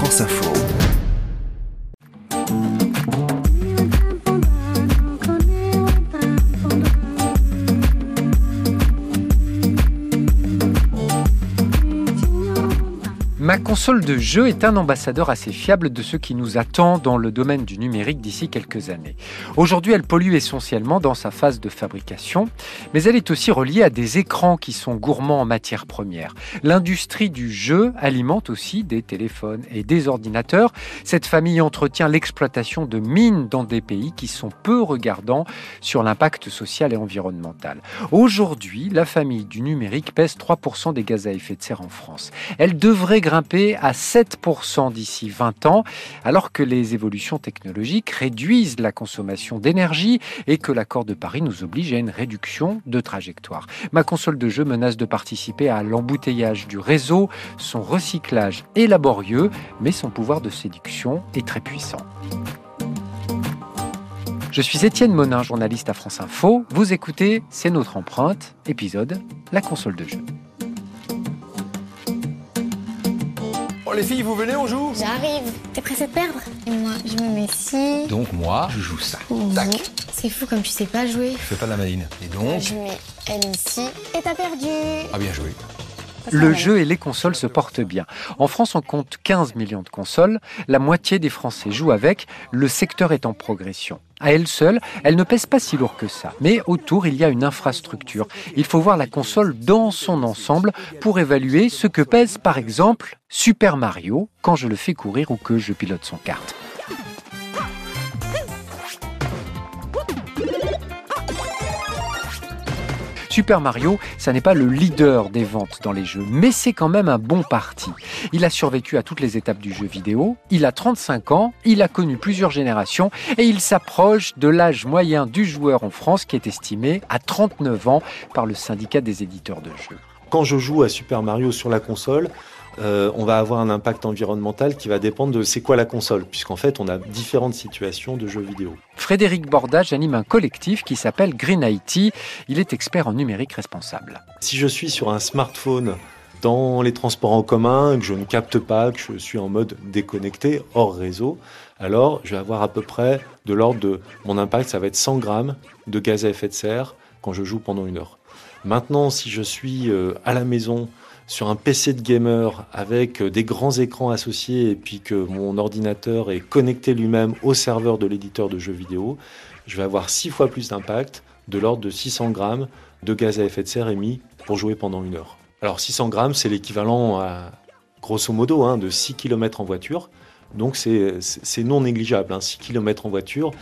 France Info. Console de jeu est un ambassadeur assez fiable de ce qui nous attend dans le domaine du numérique d'ici quelques années. Aujourd'hui, elle pollue essentiellement dans sa phase de fabrication, mais elle est aussi reliée à des écrans qui sont gourmands en matières premières. L'industrie du jeu alimente aussi des téléphones et des ordinateurs. Cette famille entretient l'exploitation de mines dans des pays qui sont peu regardants sur l'impact social et environnemental. Aujourd'hui, la famille du numérique pèse 3% des gaz à effet de serre en France. Elle devrait grimper à 7% d'ici 20 ans, alors que les évolutions technologiques réduisent la consommation d'énergie et que l'accord de Paris nous oblige à une réduction de trajectoire. Ma console de jeu menace de participer à l'embouteillage du réseau. Son recyclage est laborieux, mais son pouvoir de séduction est très puissant. Je suis Étienne Monin, journaliste à France Info. Vous écoutez C'est notre empreinte, épisode La console de jeu. Oh les filles, vous venez, on joue J'arrive. T'es pressé de perdre Et moi, je me mets ici. Donc moi, je joue ça. Mmh. Tac. C'est fou comme tu sais pas jouer. Je fais pas de la maline. Et donc Je mets elle ici. Et t'as perdu. Ah bien joué. Le jeu et les consoles se portent bien. En France, on compte 15 millions de consoles. La moitié des Français jouent avec. Le secteur est en progression. À elle seule, elle ne pèse pas si lourd que ça. Mais autour, il y a une infrastructure. Il faut voir la console dans son ensemble pour évaluer ce que pèse, par exemple, Super Mario quand je le fais courir ou que je pilote son kart. Super Mario, ça n'est pas le leader des ventes dans les jeux, mais c'est quand même un bon parti. Il a survécu à toutes les étapes du jeu vidéo, il a 35 ans, il a connu plusieurs générations et il s'approche de l'âge moyen du joueur en France qui est estimé à 39 ans par le syndicat des éditeurs de jeux. Quand je joue à Super Mario sur la console, euh, on va avoir un impact environnemental qui va dépendre de c'est quoi la console, puisqu'en fait on a différentes situations de jeux vidéo. Frédéric Bordage anime un collectif qui s'appelle Green IT. Il est expert en numérique responsable. Si je suis sur un smartphone dans les transports en commun, que je ne capte pas, que je suis en mode déconnecté, hors réseau, alors je vais avoir à peu près de l'ordre de mon impact, ça va être 100 grammes de gaz à effet de serre quand je joue pendant une heure. Maintenant, si je suis euh, à la maison sur un PC de gamer avec des grands écrans associés et puis que mon ordinateur est connecté lui-même au serveur de l'éditeur de jeux vidéo, je vais avoir six fois plus d'impact, de l'ordre de 600 grammes de gaz à effet de serre émis pour jouer pendant une heure. Alors 600 grammes, c'est l'équivalent à, grosso modo, hein, de 6 km en voiture. Donc c'est non négligeable. Hein. 6 km en voiture,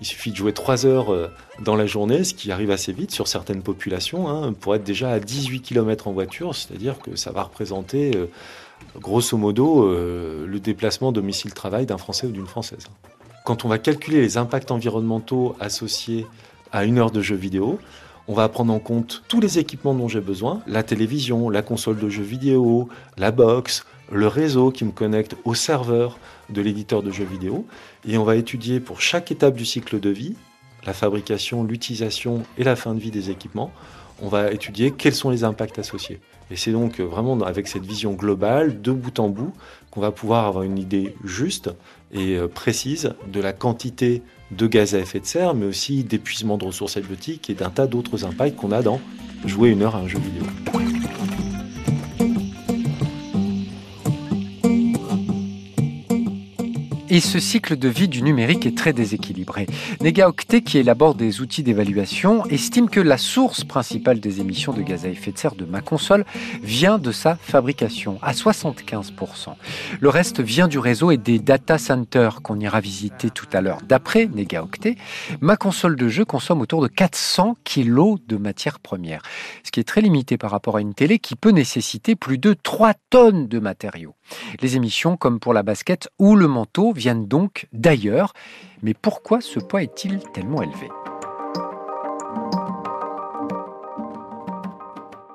il suffit de jouer 3 heures euh, dans la journée, ce qui arrive assez vite sur certaines populations, hein, pour être déjà à 18 km en voiture, c'est-à-dire que ça va représenter euh, grosso modo euh, le déplacement domicile-travail d'un Français ou d'une Française. Quand on va calculer les impacts environnementaux associés à une heure de jeu vidéo, on va prendre en compte tous les équipements dont j'ai besoin, la télévision, la console de jeux vidéo, la box, le réseau qui me connecte au serveur de l'éditeur de jeux vidéo, et on va étudier pour chaque étape du cycle de vie, la fabrication, l'utilisation et la fin de vie des équipements, on va étudier quels sont les impacts associés. Et c'est donc vraiment avec cette vision globale, de bout en bout, qu'on va pouvoir avoir une idée juste et euh, précise de la quantité de gaz à effet de serre, mais aussi d'épuisement de ressources halieutiques et d'un tas d'autres impacts qu'on a dans jouer une heure à un jeu vidéo. Et ce cycle de vie du numérique est très déséquilibré. Negaoctet, qui élabore des outils d'évaluation, estime que la source principale des émissions de gaz à effet de serre de ma console vient de sa fabrication, à 75%. Le reste vient du réseau et des data centers qu'on ira visiter tout à l'heure. D'après Negaoctet, ma console de jeu consomme autour de 400 kg de matières premières, ce qui est très limité par rapport à une télé qui peut nécessiter plus de 3 tonnes de matériaux. Les émissions, comme pour la basket ou le manteau, viennent donc d'ailleurs. Mais pourquoi ce poids est-il tellement élevé?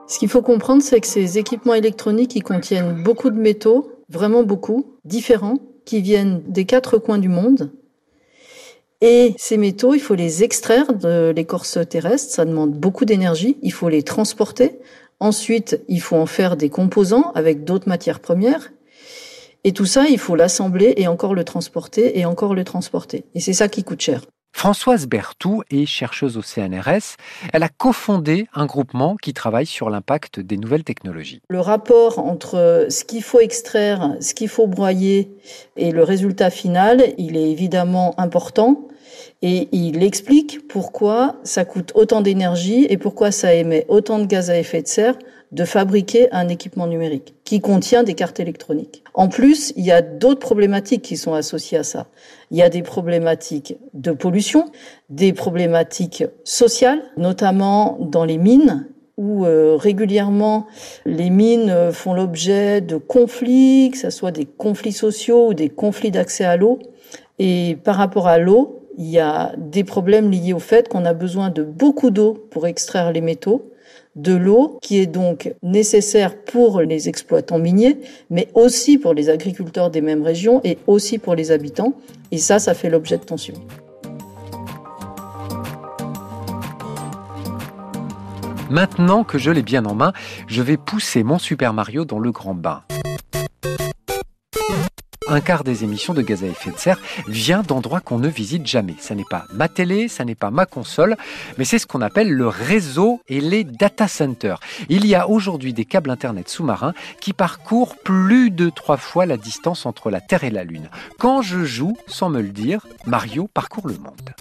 Ce qu'il faut comprendre, c'est que ces équipements électroniques, contiennent beaucoup de métaux, vraiment beaucoup, différents, qui viennent des quatre coins du monde. Et ces métaux, il faut les extraire de l'écorce terrestre, ça demande beaucoup d'énergie, il faut les transporter. Ensuite, il faut en faire des composants avec d'autres matières premières. Et tout ça, il faut l'assembler et encore le transporter et encore le transporter. Et c'est ça qui coûte cher. Françoise Berthoud est chercheuse au CNRS. Elle a cofondé un groupement qui travaille sur l'impact des nouvelles technologies. Le rapport entre ce qu'il faut extraire, ce qu'il faut broyer et le résultat final, il est évidemment important. Et il explique pourquoi ça coûte autant d'énergie et pourquoi ça émet autant de gaz à effet de serre de fabriquer un équipement numérique qui contient des cartes électroniques. En plus, il y a d'autres problématiques qui sont associées à ça. Il y a des problématiques de pollution, des problématiques sociales, notamment dans les mines où euh, régulièrement les mines euh, font l'objet de conflits, que ce soit des conflits sociaux ou des conflits d'accès à l'eau. Et par rapport à l'eau, il y a des problèmes liés au fait qu'on a besoin de beaucoup d'eau pour extraire les métaux de l'eau qui est donc nécessaire pour les exploitants miniers, mais aussi pour les agriculteurs des mêmes régions et aussi pour les habitants. Et ça, ça fait l'objet de tensions. Maintenant que je l'ai bien en main, je vais pousser mon Super Mario dans le grand bain un quart des émissions de gaz à effet de serre vient d'endroits qu'on ne visite jamais. Ça n'est pas ma télé, ça n'est pas ma console, mais c'est ce qu'on appelle le réseau et les data centers. Il y a aujourd'hui des câbles Internet sous-marins qui parcourent plus de trois fois la distance entre la Terre et la Lune. Quand je joue, sans me le dire, Mario parcourt le monde.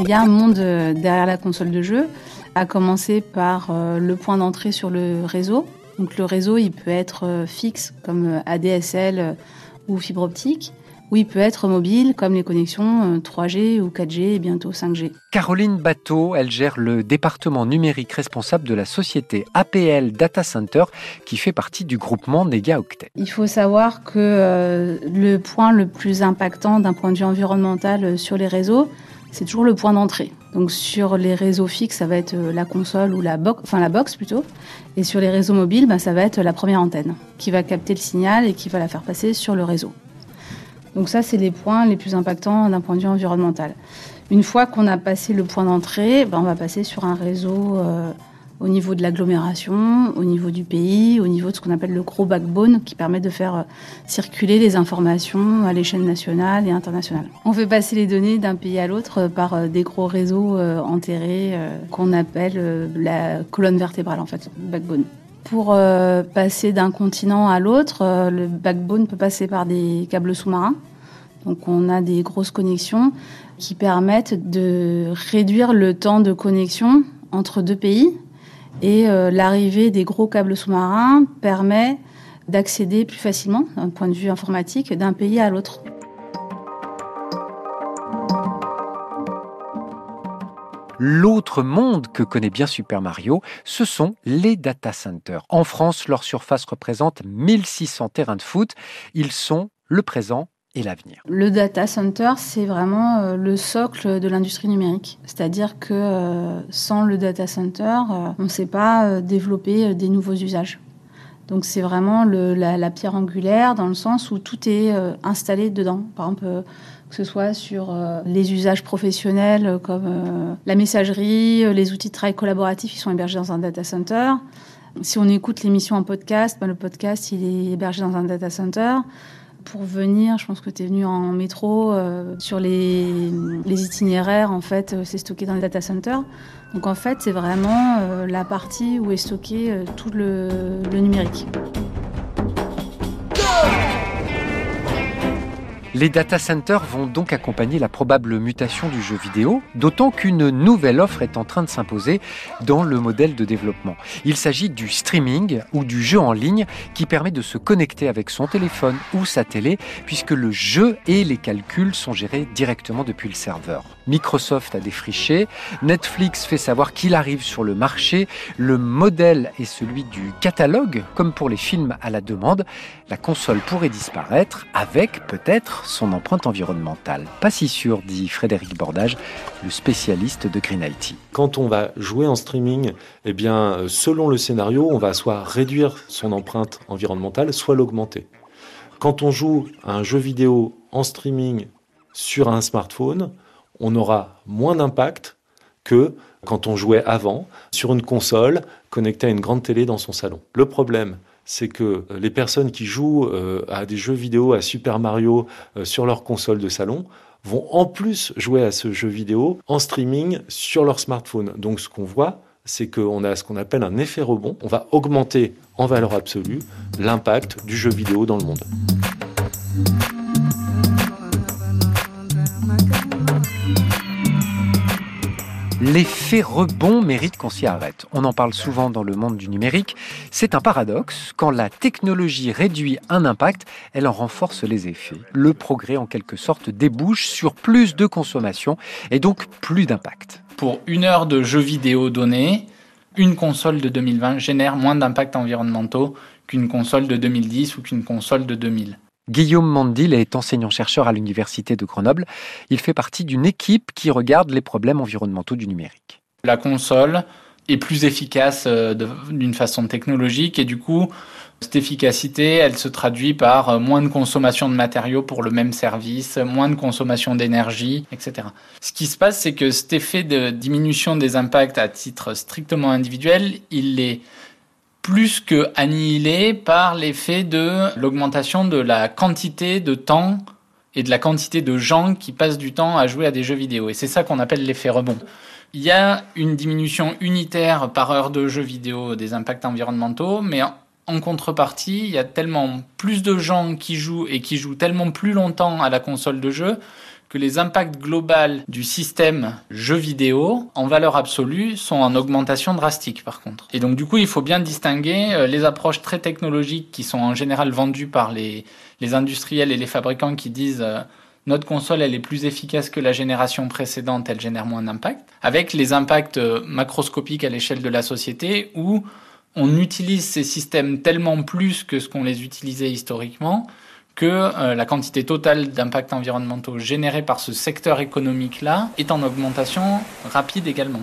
Il y a un monde euh, derrière la console de jeu, à commencer par euh, le point d'entrée sur le réseau, donc le réseau, il peut être euh, fixe comme euh, ADSL euh, ou fibre optique, ou il peut être mobile comme les connexions 3G ou 4G et bientôt 5G. Caroline Bateau, elle gère le département numérique responsable de la société APL Data Center qui fait partie du groupement Octet. Il faut savoir que le point le plus impactant d'un point de vue environnemental sur les réseaux, c'est toujours le point d'entrée. Donc sur les réseaux fixes, ça va être euh, la console ou la box, enfin la box plutôt. Et sur les réseaux mobiles, bah, ça va être la première antenne qui va capter le signal et qui va la faire passer sur le réseau. Donc ça, c'est les points les plus impactants d'un point de vue environnemental. Une fois qu'on a passé le point d'entrée, bah, on va passer sur un réseau euh, au niveau de l'agglomération, au niveau du pays, au niveau de ce qu'on appelle le gros backbone qui permet de faire euh, circuler les informations à l'échelle nationale et internationale. On fait passer les données d'un pays à l'autre euh, par euh, des gros réseaux enterrés qu'on appelle la colonne vertébrale en fait, le backbone. Pour passer d'un continent à l'autre, le backbone peut passer par des câbles sous-marins. Donc on a des grosses connexions qui permettent de réduire le temps de connexion entre deux pays et euh, l'arrivée des gros câbles sous-marins permet d'accéder plus facilement, d'un point de vue informatique, d'un pays à l'autre. L'autre monde que connaît bien Super Mario, ce sont les data centers. En France, leur surface représente 1600 terrains de foot. Ils sont le présent l'avenir Le data center, c'est vraiment euh, le socle de l'industrie numérique. C'est-à-dire que euh, sans le data center, euh, on ne sait pas développer des nouveaux usages. Donc c'est vraiment la, pierre angulaire dans le sens où tout est installé dedans. Par exemple, que ce soit sur les usages professionnels comme la messagerie, les outils de travail collaboratifs qui sont hébergés dans un data center. Si on écoute l'émission en podcast, ben, le podcast il est hébergé dans un data center pour venir, je pense que tu es venu en métro, euh, sur les, itinéraires, en fait, euh, c'est stocké dans les data centers. Donc en fait, c'est vraiment euh, la partie où est stocké tout le, le numérique. Les data centers vont donc accompagner la probable mutation du jeu vidéo, d'autant qu'une nouvelle offre est en train de s'imposer dans le modèle de développement. Il s'agit du streaming ou du jeu en ligne qui permet de se connecter avec son téléphone ou sa télé puisque le jeu et les calculs sont gérés directement depuis le serveur. Microsoft a défriché, Netflix fait savoir qu'il arrive sur le marché, le modèle est celui du catalogue comme pour les films à la demande. La console pourrait disparaître avec peut-être son empreinte environnementale. Pas si sûr, dit Frédéric Bordage, le spécialiste de Green IT. Quand on va jouer en streaming, eh bien, selon le scénario, on va soit réduire son empreinte environnementale, soit l'augmenter. Quand on joue un jeu vidéo en streaming sur un smartphone, on aura moins d'impact que quand on jouait avant sur une console connecté à une grande télé dans son salon. Le problème, c'est que les personnes qui jouent à des jeux vidéo, à Super Mario sur leur console de salon, vont en plus jouer à ce jeu vidéo en streaming sur leur smartphone. Donc ce qu'on voit, c'est qu'on a ce qu'on appelle un effet rebond. On va augmenter en valeur absolue l'impact du jeu vidéo dans le monde. L'effet rebond mérite qu'on s'y arrête. On en parle souvent dans le monde du numérique. C'est un paradoxe. Quand la technologie réduit un impact, elle en renforce les effets. Le progrès, en quelque sorte, débouche sur plus de consommation et donc plus d'impact. Pour une heure de jeux vidéo donnée, une console de 2020 génère moins d'impacts environnementaux qu'une console de 2010 ou qu'une console de 2000. Guillaume Mandil est enseignant-chercheur à l'Université de Grenoble. Il fait partie d'une équipe qui regarde les problèmes environnementaux du numérique. La console est plus efficace euh, d'une façon technologique et du coup, cette efficacité, elle se traduit par euh, moins de consommation de matériaux pour le même service, moins de consommation d'énergie, etc. Ce qui se passe, c'est que cet effet de diminution des impacts à titre strictement individuel, il est plus que annihilé par l'effet de l'augmentation de la quantité de temps et de la quantité de gens qui passent du temps à jouer à des jeux vidéo. Et c'est ça qu'on appelle l'effet rebond. Il y a une diminution unitaire par heure de jeux vidéo des impacts environnementaux, mais en contrepartie, il y a tellement plus de gens qui jouent et qui jouent tellement plus longtemps à la console de jeu que les impacts globaux du système jeu vidéo, en valeur absolue, sont en augmentation drastique par contre. Et donc du coup, il faut bien distinguer euh, les approches très technologiques qui sont en général vendues par les, les industriels et les fabricants qui disent euh, notre console elle est plus efficace que la génération précédente, elle génère moins d'impact, avec les impacts euh, macroscopiques à l'échelle de la société où on utilise ces systèmes tellement plus que ce qu'on les utilisait historiquement que euh, la quantité totale d'impacts environnementaux générés par ce secteur économique-là est en augmentation rapide également.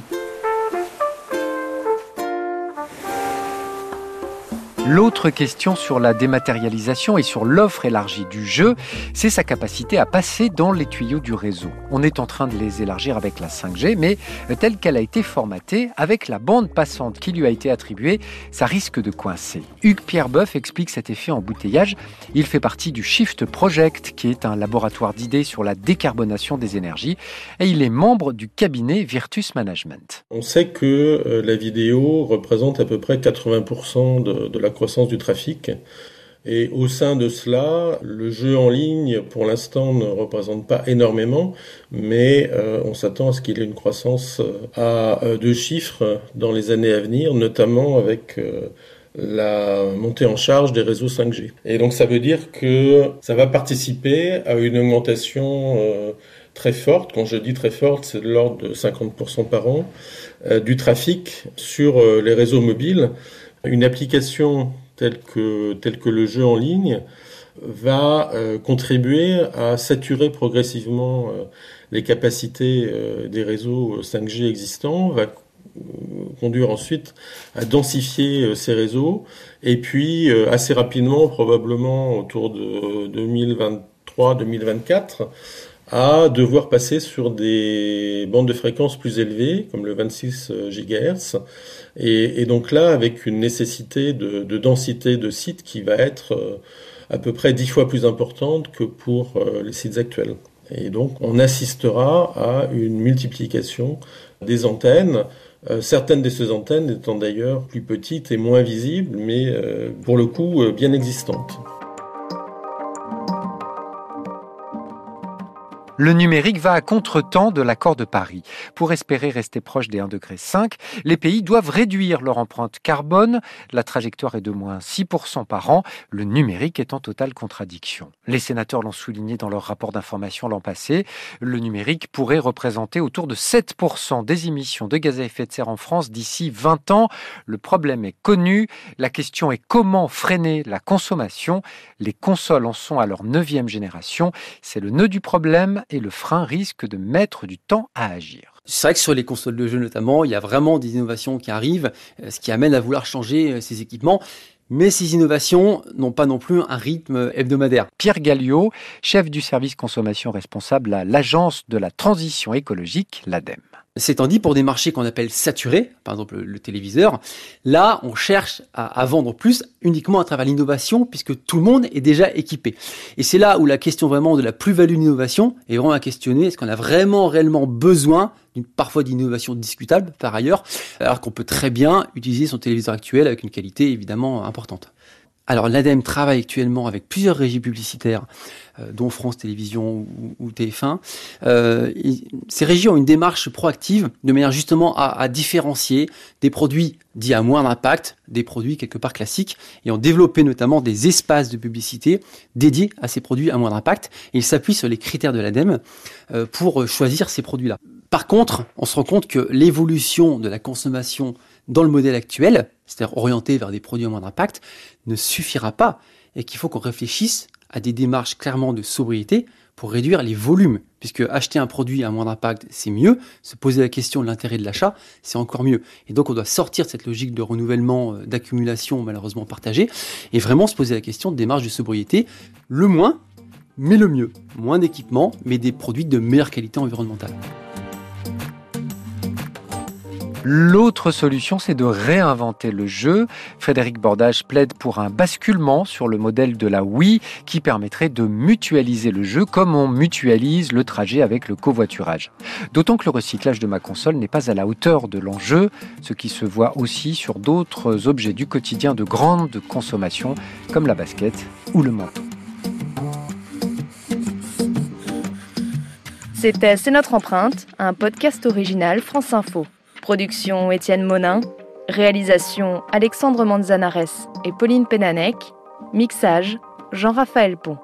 L'autre question sur la dématérialisation et sur l'offre élargie du jeu, c'est sa capacité à passer dans les tuyaux du réseau. On est en train de les élargir avec la 5G, mais telle qu'elle a été formatée, avec la bande passante qui lui a été attribuée, ça risque de coincer. Hugues Pierre Boeuf explique cet effet embouteillage. Il fait partie du Shift Project, qui est un laboratoire d'idées sur la décarbonation des énergies, et il est membre du cabinet Virtus Management. On sait que euh, la vidéo représente à peu près 80% de, de la croissance du trafic. Et au sein de cela, le jeu en ligne, pour l'instant, ne représente pas énormément, mais euh, on s'attend à ce qu'il ait une croissance euh, à euh, deux chiffres dans les années à venir, notamment avec la montée en charge des réseaux 5G. Et donc ça veut dire que ça va participer à une augmentation très forte, quand je dis très forte, c'est de l'ordre de 50% par an, du trafic sur les réseaux mobiles. Une application telle que, le jeu en ligne va euh, contribuer à saturer progressivement euh, les capacités euh, des réseaux 5G existants, va conduire ensuite à densifier ces réseaux et puis assez rapidement, probablement autour de 2023-2024, à devoir passer sur des bandes de fréquences plus élevées, comme le 26 GHz, et, donc là, avec une nécessité de, densité de sites qui va être euh, à peu près dix fois plus importante que pour euh, les sites actuels. Et donc, on assistera à une multiplication des antennes, euh, certaines de ces antennes étant d'ailleurs plus petites et moins visibles, mais pour le coup bien existantes. Le numérique va à contre-temps de l'accord de Paris. Pour espérer rester proche des 1,5 degré, les pays doivent réduire leur empreinte carbone. La trajectoire est de moins 6% par an. Le numérique est en totale contradiction. Les sénateurs l'ont souligné dans leur rapport d'information l'an passé. Le numérique pourrait représenter autour de 7% des émissions de gaz à effet de serre en France d'ici 20 ans. Le problème est connu. La question est comment freiner la consommation. Les consoles en sont à leur neuvième génération. C'est le nœud du problème et le frein risque de mettre du temps à agir. C'est vrai que sur les consoles de jeux notamment, il y a vraiment des innovations qui arrivent, euh, ce qui amène à vouloir changer euh, ces équipements. Mais ces innovations n'ont pas non plus un rythme hebdomadaire. Pierre Galliot, chef du service consommation responsable à l'Agence de la transition écologique, l'ADEME. C'est dit, pour des marchés qu'on appelle saturés, par exemple le, téléviseur, là, on cherche à, à, vendre plus uniquement à travers l'innovation, puisque tout le monde est déjà équipé. Et c'est là où la question vraiment de la plus-value d'innovation est vraiment à questionner. Est-ce qu'on a vraiment réellement besoin d'une parfois d'innovation discutable par ailleurs, alors qu'on peut très bien utiliser son téléviseur actuel avec une qualité évidemment importante? Alors l'ADEME travaille actuellement avec plusieurs régies publicitaires, euh, dont France Télévisions ou, TF1. Euh, ces régies ont une démarche proactive de manière justement à, différencier des produits dits à moindre impact, des produits quelque part classiques, et ont développé notamment des espaces de publicité dédiés à ces produits à moindre impact. Ils s'appuient sur les critères de l'ADEME euh, pour choisir ces produits-là. Par contre, on se rend compte que l'évolution de la consommation dans le modèle actuel, c'est-à-dire orienté vers des produits à moindre impact, ne suffira pas et qu'il faut qu'on réfléchisse à des démarches clairement de sobriété pour réduire les volumes, puisque acheter un produit à moindre impact, c'est mieux, se poser la question de l'intérêt de l'achat, c'est encore mieux. Et donc on doit sortir de cette logique de renouvellement, euh, d'accumulation malheureusement partagée, et vraiment se poser la question de démarche de sobriété, le moins, mais le mieux. Moins d'équipements, mais des produits de meilleure qualité environnementale. L'autre solution, c'est de réinventer le jeu. Frédéric Bordage plaide pour un basculement sur le modèle de la Wii qui permettrait de mutualiser le jeu comme on mutualise le trajet avec le covoiturage. D'autant que le recyclage de ma console n'est pas à la hauteur de l'enjeu, ce qui se voit aussi sur d'autres objets du quotidien de grande consommation comme la basket ou le manteau. C'était C'est notre empreinte, un podcast original France Info. Production Étienne Monin. Réalisation Alexandre Manzanares et Pauline Pénanec. Mixage Jean-Raphaël Pont.